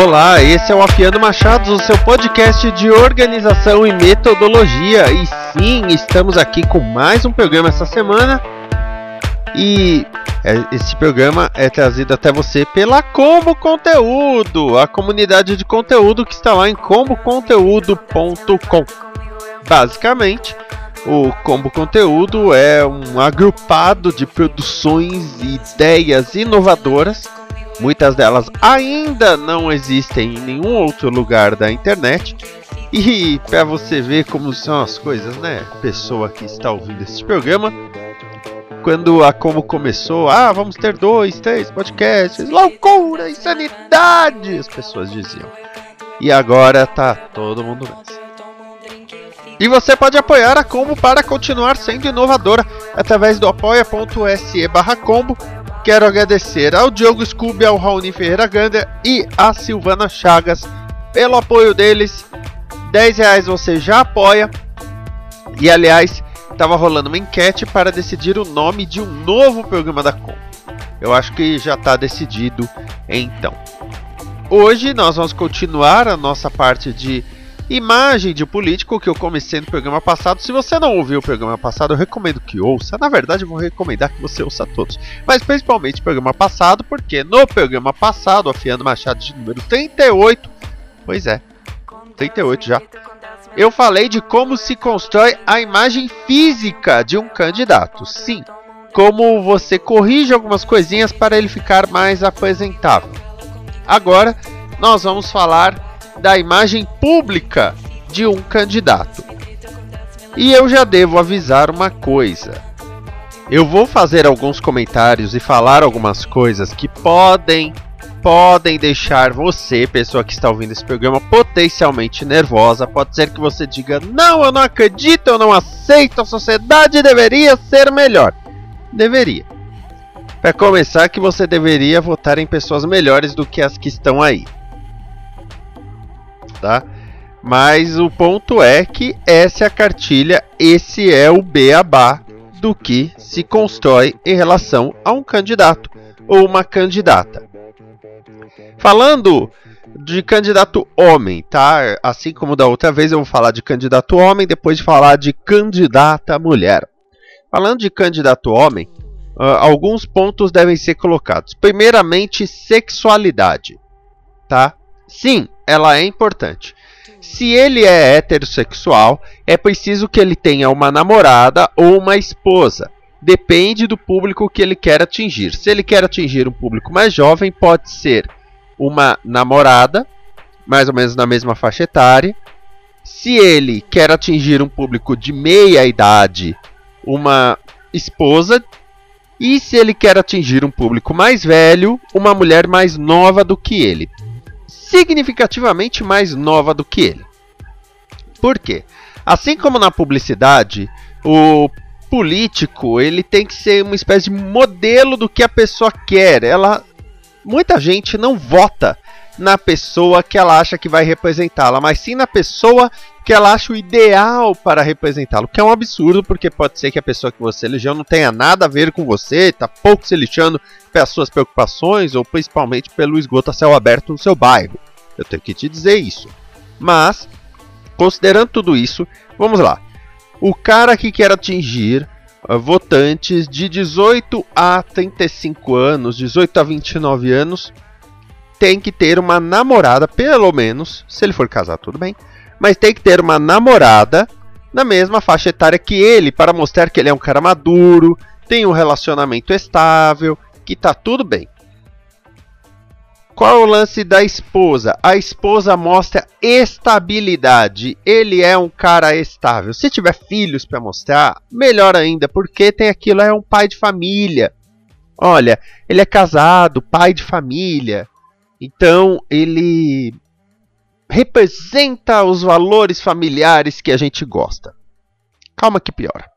Olá, esse é o Afiando Machados, o seu podcast de organização e metodologia. E sim, estamos aqui com mais um programa essa semana. E é, esse programa é trazido até você pela Combo Conteúdo, a comunidade de conteúdo que está lá em comboconteúdo.com. Basicamente, o Combo Conteúdo é um agrupado de produções e ideias inovadoras Muitas delas ainda não existem em nenhum outro lugar da internet. E para você ver como são as coisas, né? Pessoa que está ouvindo esse programa. Quando a Como começou, ah, vamos ter dois, três podcasts, loucura, insanidade, as pessoas diziam. E agora tá todo mundo nessa. E você pode apoiar a Combo para continuar sendo inovadora através do apoia.se barra combo Quero agradecer ao Diogo Scooby, ao Raoni Ferreira Ganda e a Silvana Chagas pelo apoio deles. 10 reais você já apoia. E aliás, estava rolando uma enquete para decidir o nome de um novo programa da Com. Eu acho que já está decidido então. Hoje nós vamos continuar a nossa parte de imagem de político que eu comecei no programa passado. Se você não ouviu o programa passado, eu recomendo que ouça. Na verdade, eu vou recomendar que você ouça todos. Mas principalmente o programa passado, porque no programa passado, afiando Machado de número 38, pois é, 38 já. Eu falei de como se constrói a imagem física de um candidato. Sim, como você corrige algumas coisinhas para ele ficar mais apresentável. Agora, nós vamos falar da imagem pública de um candidato. E eu já devo avisar uma coisa. Eu vou fazer alguns comentários e falar algumas coisas que podem podem deixar você, pessoa que está ouvindo esse programa, potencialmente nervosa. Pode ser que você diga: "Não, eu não acredito, eu não aceito, a sociedade deveria ser melhor". Deveria. Para começar, que você deveria votar em pessoas melhores do que as que estão aí tá? Mas o ponto é que essa é a cartilha, esse é o beabá do que se constrói em relação a um candidato ou uma candidata. Falando de candidato homem, tá? Assim como da outra vez eu vou falar de candidato homem, depois de falar de candidata mulher. Falando de candidato homem, uh, alguns pontos devem ser colocados. Primeiramente, sexualidade, tá? Sim, ela é importante. Se ele é heterossexual, é preciso que ele tenha uma namorada ou uma esposa. Depende do público que ele quer atingir. Se ele quer atingir um público mais jovem, pode ser uma namorada, mais ou menos na mesma faixa etária. Se ele quer atingir um público de meia idade, uma esposa. E se ele quer atingir um público mais velho, uma mulher mais nova do que ele significativamente mais nova do que ele. Por quê? Assim como na publicidade, o político ele tem que ser uma espécie de modelo do que a pessoa quer. Ela, muita gente não vota na pessoa que ela acha que vai representá-la, mas sim na pessoa que ela acha o ideal para representá-lo, que é um absurdo, porque pode ser que a pessoa que você elegeu não tenha nada a ver com você, está pouco se lixando pelas suas preocupações ou principalmente pelo esgoto a céu aberto no seu bairro. Eu tenho que te dizer isso. Mas considerando tudo isso, vamos lá. O cara que quer atingir uh, votantes de 18 a 35 anos, 18 a 29 anos, tem que ter uma namorada, pelo menos, se ele for casar, tudo bem, mas tem que ter uma namorada na mesma faixa etária que ele, para mostrar que ele é um cara maduro, tem um relacionamento estável, que tá tudo bem. Qual é o lance da esposa? A esposa mostra estabilidade. Ele é um cara estável. Se tiver filhos para mostrar, melhor ainda, porque tem aquilo é um pai de família. Olha, ele é casado, pai de família. Então, ele representa os valores familiares que a gente gosta. Calma que piora.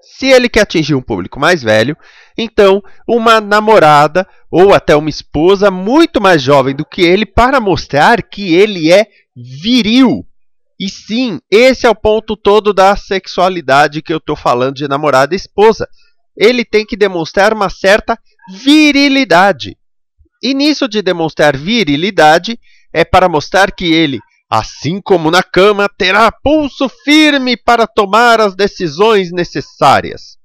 Se ele quer atingir um público mais velho, então uma namorada ou até uma esposa muito mais jovem do que ele para mostrar que ele é viril. E sim, esse é o ponto todo da sexualidade que eu estou falando de namorada e esposa. Ele tem que demonstrar uma certa virilidade. E nisso de demonstrar virilidade é para mostrar que ele assim como na cama, terá pulso firme para tomar as decisões necessárias.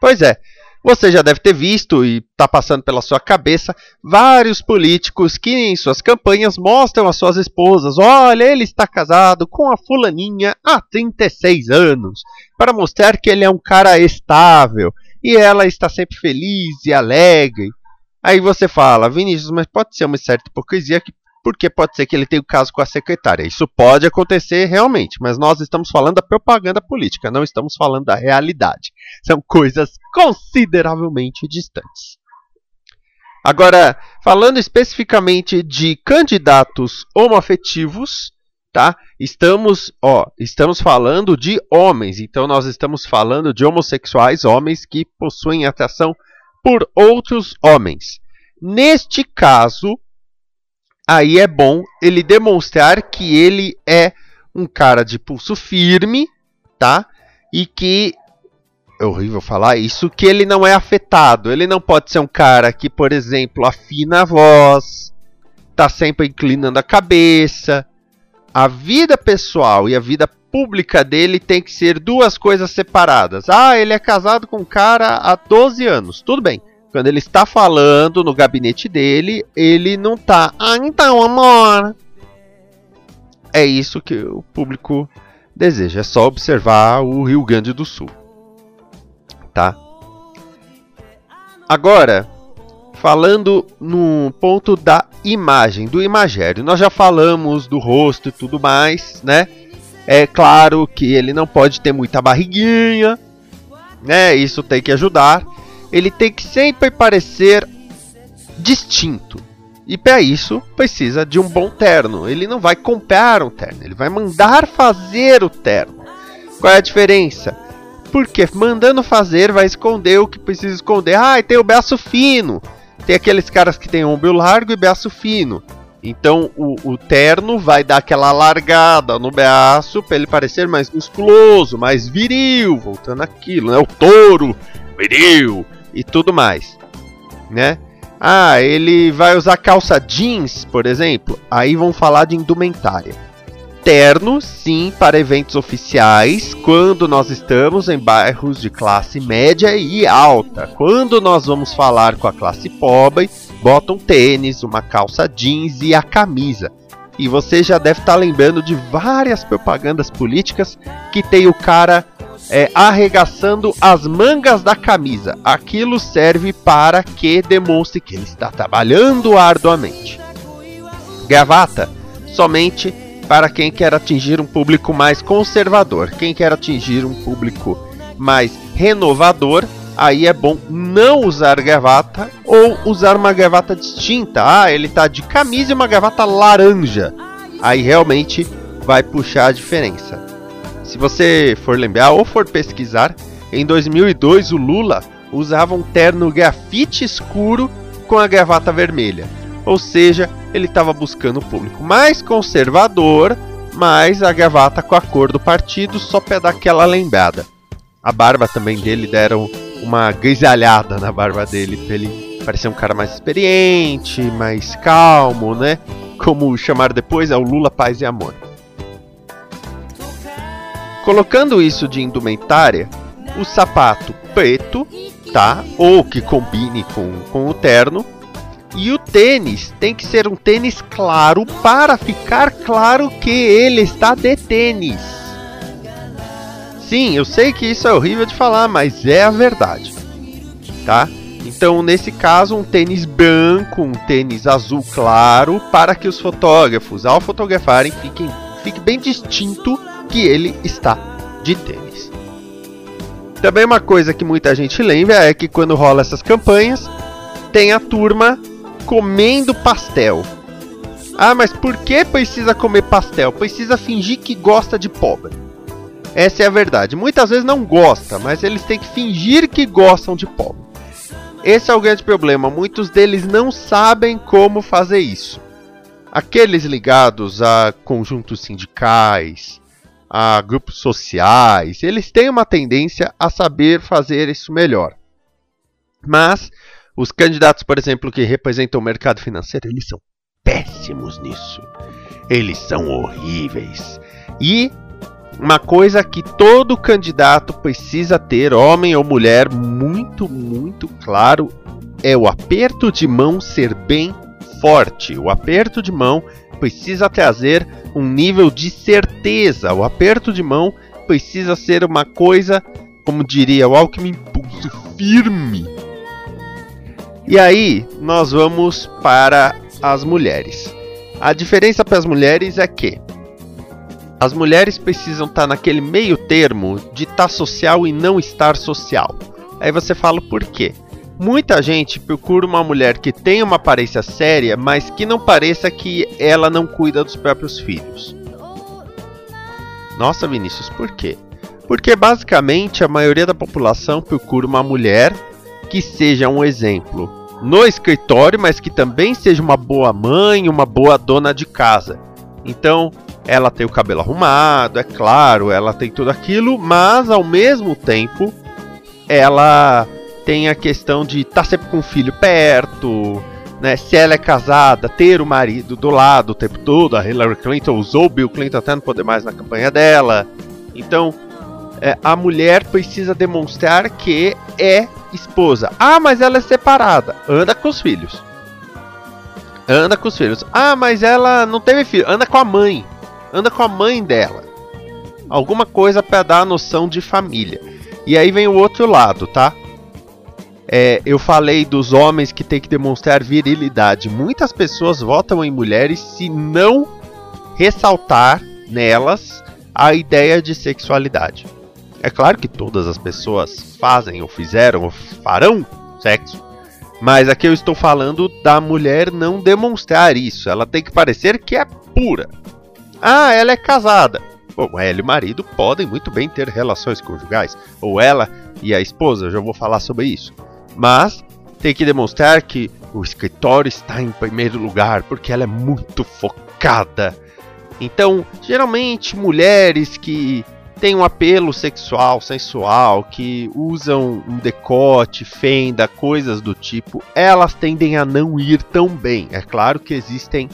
Pois é, você já deve ter visto e está passando pela sua cabeça vários políticos que em suas campanhas mostram às suas esposas: olha, ele está casado com a fulaninha há 36 anos, para mostrar que ele é um cara estável e ela está sempre feliz e alegre. Aí você fala, Vinícius, mas pode ser uma certa hipocrisia que porque pode ser que ele tenha o um caso com a secretária. Isso pode acontecer realmente, mas nós estamos falando da propaganda política, não estamos falando da realidade. São coisas consideravelmente distantes. Agora, falando especificamente de candidatos homoafetivos, tá? Estamos, ó, estamos falando de homens, então nós estamos falando de homossexuais, homens que possuem atração por outros homens. Neste caso, aí é bom ele demonstrar que ele é um cara de pulso firme, tá? E que é horrível falar isso, que ele não é afetado. Ele não pode ser um cara que, por exemplo, afina a voz, tá sempre inclinando a cabeça. A vida pessoal e a vida pública dele tem que ser duas coisas separadas. Ah, ele é casado com um cara há 12 anos. Tudo bem. Quando ele está falando no gabinete dele, ele não tá. Ah, então, amor. É isso que o público deseja. É só observar o Rio Grande do Sul. Tá? Agora, falando no ponto da imagem, do imagério. Nós já falamos do rosto e tudo mais, né? É claro que ele não pode ter muita barriguinha, né? Isso tem que ajudar ele tem que sempre parecer distinto. E para isso precisa de um bom terno. Ele não vai comprar um terno, ele vai mandar fazer o terno. Qual é a diferença? Porque mandando fazer vai esconder o que precisa esconder. Ah, tem o braço fino. Tem aqueles caras que tem ombro largo e braço fino. Então o, o terno vai dar aquela largada no braço para ele parecer mais musculoso, mais viril, voltando aquilo, né? O touro viril e tudo mais, né? Ah, ele vai usar calça jeans, por exemplo. Aí vão falar de indumentária. Terno, sim, para eventos oficiais, quando nós estamos em bairros de classe média e alta. Quando nós vamos falar com a classe pobre, botam tênis, uma calça jeans e a camisa. E você já deve estar tá lembrando de várias propagandas políticas que tem o cara é, arregaçando as mangas da camisa. Aquilo serve para que demonstre que ele está trabalhando arduamente. Gravata, somente para quem quer atingir um público mais conservador. Quem quer atingir um público mais renovador, aí é bom não usar gravata ou usar uma gravata distinta. Ah, ele está de camisa e uma gravata laranja. Aí realmente vai puxar a diferença. Se você for lembrar ou for pesquisar, em 2002 o Lula usava um terno grafite escuro com a gravata vermelha. Ou seja, ele estava buscando o público mais conservador, mas a gravata com a cor do partido só para dar aquela lembrada. A barba também dele deram uma grisalhada na barba dele para ele parecer um cara mais experiente, mais calmo, né? Como chamar depois é o Lula Paz e Amor. Colocando isso de indumentária, o sapato preto, tá? Ou que combine com, com o terno. E o tênis tem que ser um tênis claro para ficar claro que ele está de tênis. Sim, eu sei que isso é horrível de falar, mas é a verdade. Tá? Então, nesse caso, um tênis branco, um tênis azul claro, para que os fotógrafos, ao fotografarem, fiquem, fique bem distinto que ele está de tênis. Também uma coisa que muita gente lembra é que quando rola essas campanhas, tem a turma comendo pastel. Ah, mas por que precisa comer pastel? Precisa fingir que gosta de pobre. Essa é a verdade. Muitas vezes não gosta, mas eles têm que fingir que gostam de pobre. Esse é o grande problema. Muitos deles não sabem como fazer isso. Aqueles ligados a conjuntos sindicais, a grupos sociais, eles têm uma tendência a saber fazer isso melhor. Mas os candidatos, por exemplo, que representam o mercado financeiro, eles são péssimos nisso. Eles são horríveis. E uma coisa que todo candidato precisa ter, homem ou mulher, muito, muito claro, é o aperto de mão ser bem forte. O aperto de mão precisa trazer um nível de certeza. O aperto de mão precisa ser uma coisa, como diria o Alckmin, pulso firme. E aí, nós vamos para as mulheres. A diferença para as mulheres é que as mulheres precisam estar tá naquele meio termo de estar tá social e não estar social. Aí você fala por quê? Muita gente procura uma mulher que tenha uma aparência séria, mas que não pareça que ela não cuida dos próprios filhos. Nossa, Vinícius, por quê? Porque basicamente a maioria da população procura uma mulher que seja um exemplo no escritório, mas que também seja uma boa mãe, uma boa dona de casa. Então, ela tem o cabelo arrumado, é claro, ela tem tudo aquilo, mas ao mesmo tempo ela tem a questão de estar tá sempre com o filho perto, né? Se ela é casada, ter o marido do lado o tempo todo. A Hillary Clinton usou o Bill Clinton até não poder mais na campanha dela. Então, é, a mulher precisa demonstrar que é esposa. Ah, mas ela é separada. Anda com os filhos. Anda com os filhos. Ah, mas ela não teve filho. Anda com a mãe anda com a mãe dela. Alguma coisa para dar a noção de família. E aí vem o outro lado, tá? É, eu falei dos homens que tem que demonstrar virilidade. Muitas pessoas votam em mulheres se não ressaltar nelas a ideia de sexualidade. É claro que todas as pessoas fazem ou fizeram ou farão sexo, mas aqui eu estou falando da mulher não demonstrar isso. Ela tem que parecer que é pura. Ah, ela é casada. Bom, ela e o marido podem muito bem ter relações conjugais. Ou ela e a esposa, já vou falar sobre isso. Mas tem que demonstrar que o escritório está em primeiro lugar, porque ela é muito focada. Então, geralmente, mulheres que têm um apelo sexual, sensual, que usam um decote, fenda, coisas do tipo, elas tendem a não ir tão bem. É claro que existem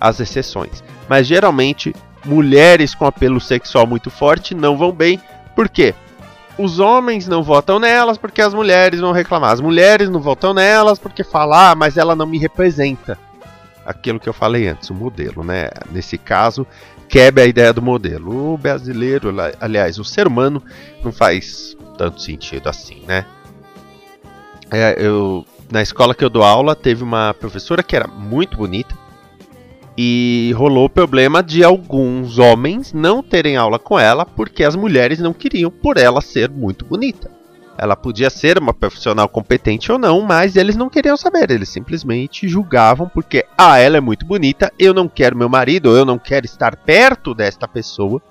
as exceções. Mas geralmente, mulheres com apelo sexual muito forte não vão bem. Por quê? Os homens não votam nelas porque as mulheres vão reclamar. As mulheres não votam nelas porque falar, ah, mas ela não me representa. Aquilo que eu falei antes, o modelo, né? Nesse caso, quebra a ideia do modelo. O brasileiro, aliás, o ser humano não faz tanto sentido assim, né? É, eu, na escola que eu dou aula, teve uma professora que era muito bonita, e rolou o problema de alguns homens não terem aula com ela porque as mulheres não queriam por ela ser muito bonita. Ela podia ser uma profissional competente ou não, mas eles não queriam saber. Eles simplesmente julgavam porque, ah, ela é muito bonita, eu não quero meu marido, eu não quero estar perto desta pessoa,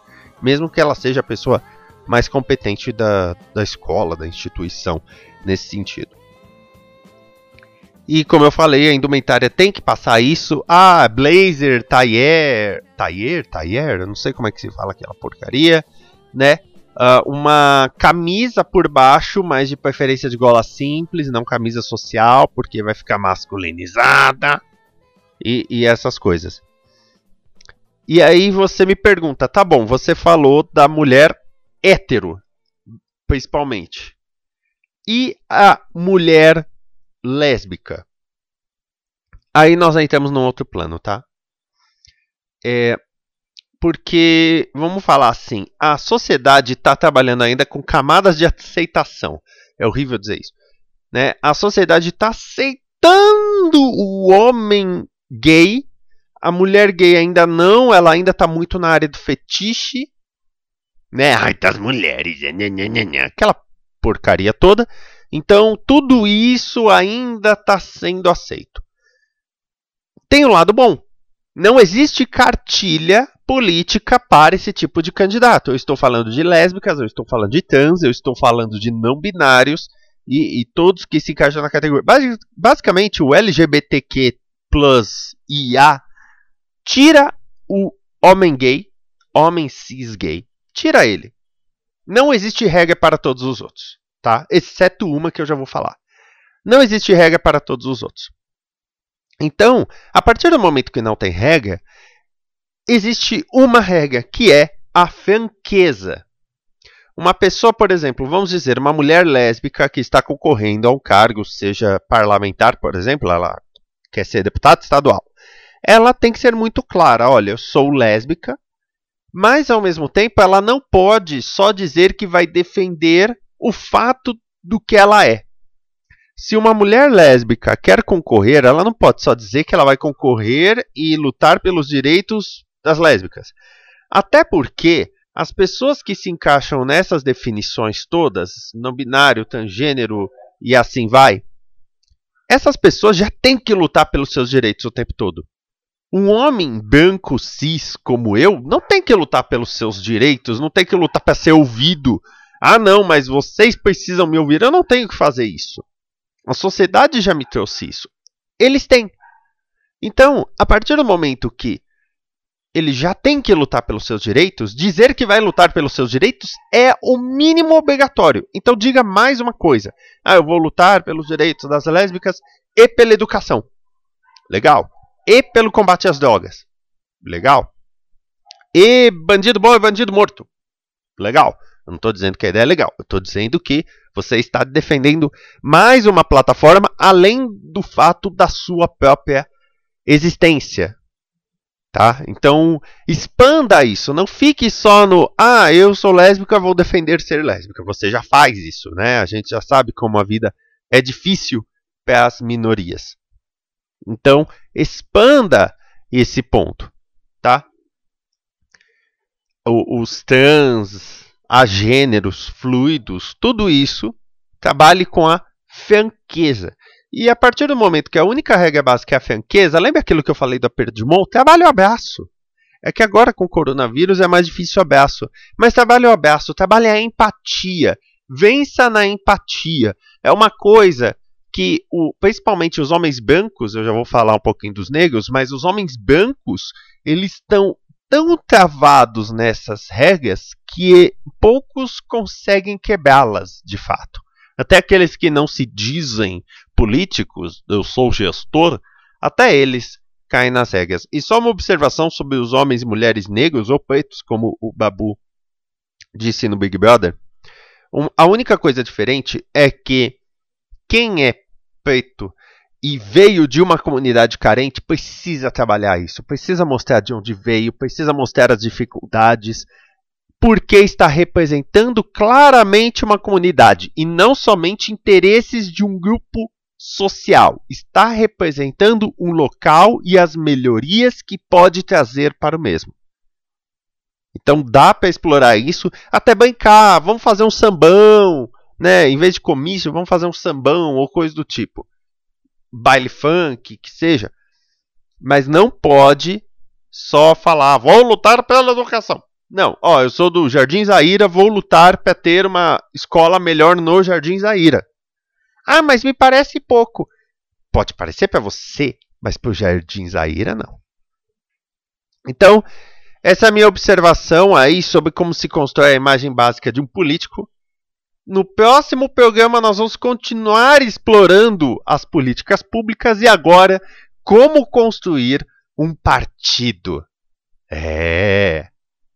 mesmo que ela seja a pessoa mais competente da, da escola, da instituição, nesse sentido. E como eu falei, a indumentária tem que passar isso. Ah, blazer, tailleur, tailleur, tailleur, eu não sei como é que se fala aquela porcaria, né? Uh, uma camisa por baixo, mas de preferência de gola simples, não camisa social, porque vai ficar masculinizada e, e essas coisas. E aí você me pergunta, tá bom, você falou da mulher hétero, principalmente, e a mulher lésbica. Aí nós entramos num outro plano, tá? É, porque, vamos falar assim, a sociedade está trabalhando ainda com camadas de aceitação. É horrível dizer isso. Né? A sociedade está aceitando o homem gay, a mulher gay ainda não, ela ainda está muito na área do fetiche. Né? Ai, das mulheres, né, né, né, aquela porcaria toda. Então, tudo isso ainda está sendo aceito. Tem um lado bom. Não existe cartilha política para esse tipo de candidato. Eu estou falando de lésbicas, eu estou falando de trans, eu estou falando de não binários e, e todos que se encaixam na categoria. basicamente, o LGBTQ plus IA tira o homem gay, homem cis gay, tira ele. Não existe regra para todos os outros, tá? Exceto uma que eu já vou falar. Não existe regra para todos os outros. Então, a partir do momento que não tem regra, existe uma regra, que é a franqueza. Uma pessoa, por exemplo, vamos dizer, uma mulher lésbica que está concorrendo a um cargo, seja parlamentar, por exemplo, ela quer ser deputada estadual. Ela tem que ser muito clara: olha, eu sou lésbica, mas ao mesmo tempo ela não pode só dizer que vai defender o fato do que ela é. Se uma mulher lésbica quer concorrer, ela não pode só dizer que ela vai concorrer e lutar pelos direitos das lésbicas. Até porque as pessoas que se encaixam nessas definições todas, não binário, transgênero e assim vai, essas pessoas já têm que lutar pelos seus direitos o tempo todo. Um homem branco cis como eu não tem que lutar pelos seus direitos, não tem que lutar para ser ouvido. Ah, não, mas vocês precisam me ouvir. Eu não tenho que fazer isso. A sociedade já me trouxe isso. Eles têm. Então, a partir do momento que ele já tem que lutar pelos seus direitos, dizer que vai lutar pelos seus direitos é o mínimo obrigatório. Então diga mais uma coisa. Ah, eu vou lutar pelos direitos das lésbicas e pela educação. Legal. E pelo combate às drogas. Legal. E bandido bom e bandido morto. Legal. Eu não estou dizendo que a ideia é legal. Eu estou dizendo que você está defendendo mais uma plataforma além do fato da sua própria existência. Tá? Então, expanda isso. Não fique só no, ah, eu sou lésbica, vou defender ser lésbica. Você já faz isso, né? A gente já sabe como a vida é difícil para as minorias. Então, expanda esse ponto, tá? O, os trans, agêneros, fluidos, tudo isso, trabalhe com a franqueza. E a partir do momento que a única regra básica é a franqueza, lembra aquilo que eu falei do mão? Trabalhe o abraço. É que agora com o coronavírus é mais difícil o abraço. Mas trabalhe o abraço, trabalhe a empatia. Vença na empatia. É uma coisa que, o, principalmente os homens brancos, eu já vou falar um pouquinho dos negros, mas os homens brancos, eles estão tão travados nessas regras que poucos conseguem quebrá-las de fato. Até aqueles que não se dizem políticos, eu sou gestor, até eles caem nas regras. E só uma observação sobre os homens e mulheres negros ou pretos, como o Babu disse no Big Brother. Um, a única coisa diferente é que quem é preto e veio de uma comunidade carente precisa trabalhar isso, precisa mostrar de onde veio, precisa mostrar as dificuldades, porque está representando claramente uma comunidade e não somente interesses de um grupo social. Está representando um local e as melhorias que pode trazer para o mesmo. Então dá para explorar isso, até bancar, vamos fazer um sambão, né? Em vez de comício, vamos fazer um sambão ou coisa do tipo. Baile funk, que seja. Mas não pode só falar, vou lutar pela educação. Não, ó, eu sou do Jardim Zaira, vou lutar para ter uma escola melhor no Jardim Zaira. Ah, mas me parece pouco. Pode parecer para você, mas para o Jardim Zaira não. Então, essa é minha observação aí sobre como se constrói a imagem básica de um político. No próximo programa nós vamos continuar explorando as políticas públicas e agora como construir um partido. É.